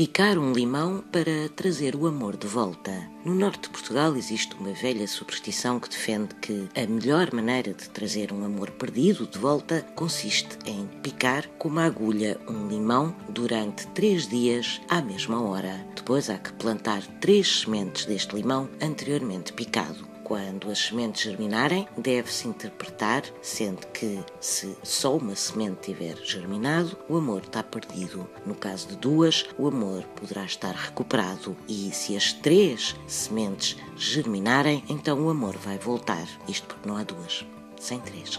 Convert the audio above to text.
Picar um limão para trazer o amor de volta. No norte de Portugal existe uma velha superstição que defende que a melhor maneira de trazer um amor perdido de volta consiste em picar com uma agulha um limão durante três dias à mesma hora. Depois há que plantar três sementes deste limão anteriormente picado. Quando as sementes germinarem, deve-se interpretar, sendo que se só uma semente tiver germinado, o amor está perdido. No caso de duas, o amor poderá estar recuperado. E se as três sementes germinarem, então o amor vai voltar. Isto porque não há duas, sem três.